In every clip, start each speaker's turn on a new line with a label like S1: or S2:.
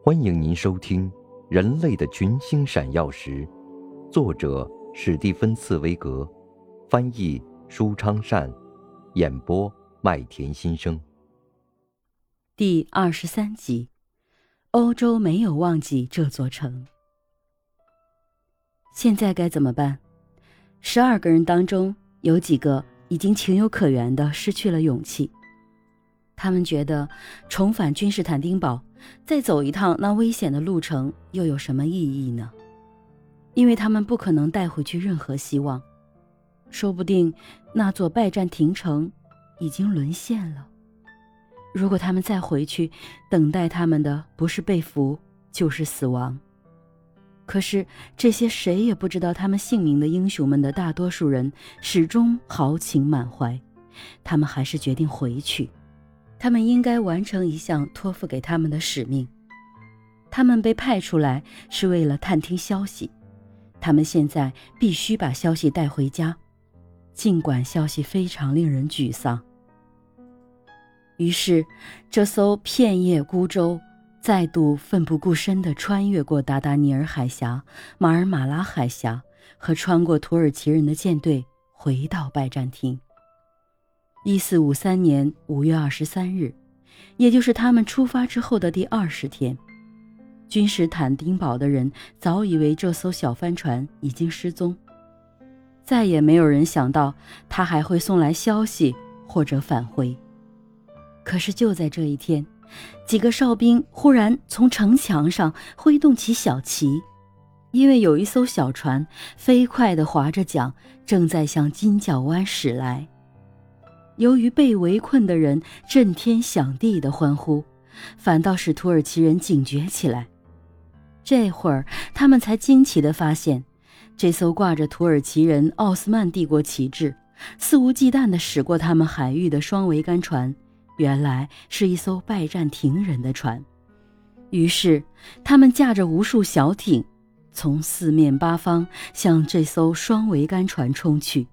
S1: 欢迎您收听《人类的群星闪耀时》，作者史蒂芬·茨威格，翻译舒昌善，演播麦田心声。
S2: 第二十三集，欧洲没有忘记这座城。现在该怎么办？十二个人当中，有几个已经情有可原的失去了勇气。他们觉得重返君士坦丁堡，再走一趟那危险的路程又有什么意义呢？因为他们不可能带回去任何希望，说不定那座拜占庭城已经沦陷了。如果他们再回去，等待他们的不是被俘，就是死亡。可是这些谁也不知道他们姓名的英雄们的大多数人始终豪情满怀，他们还是决定回去。他们应该完成一项托付给他们的使命。他们被派出来是为了探听消息，他们现在必须把消息带回家，尽管消息非常令人沮丧。于是，这艘片叶孤舟再度奋不顾身地穿越过达达尼尔海峡、马尔马拉海峡和穿过土耳其人的舰队，回到拜占庭。一四五三年五月二十三日，也就是他们出发之后的第二十天，君士坦丁堡的人早以为这艘小帆船已经失踪，再也没有人想到他还会送来消息或者返回。可是就在这一天，几个哨兵忽然从城墙上挥动起小旗，因为有一艘小船飞快地划着桨，正在向金角湾驶来。由于被围困的人震天响地的欢呼，反倒使土耳其人警觉起来。这会儿，他们才惊奇地发现，这艘挂着土耳其人奥斯曼帝国旗帜、肆无忌惮地驶过他们海域的双桅杆船，原来是一艘拜占庭人的船。于是，他们驾着无数小艇，从四面八方向这艘双桅杆船冲去。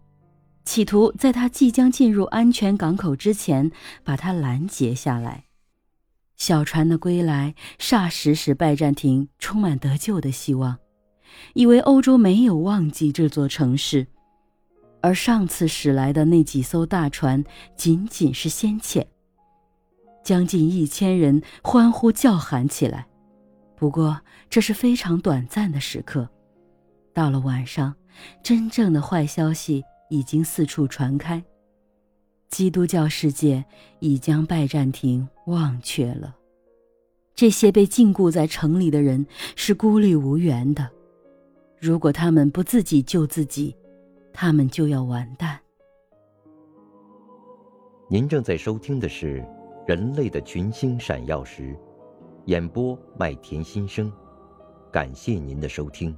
S2: 企图在他即将进入安全港口之前把他拦截下来。小船的归来霎时使拜占庭充满得救的希望，以为欧洲没有忘记这座城市，而上次驶来的那几艘大船仅仅是先遣。将近一千人欢呼叫喊起来。不过这是非常短暂的时刻。到了晚上，真正的坏消息。已经四处传开，基督教世界已将拜占庭忘却了。这些被禁锢在城里的人是孤立无援的，如果他们不自己救自己，他们就要完蛋。
S1: 您正在收听的是《人类的群星闪耀时》，演播麦田心声，感谢您的收听。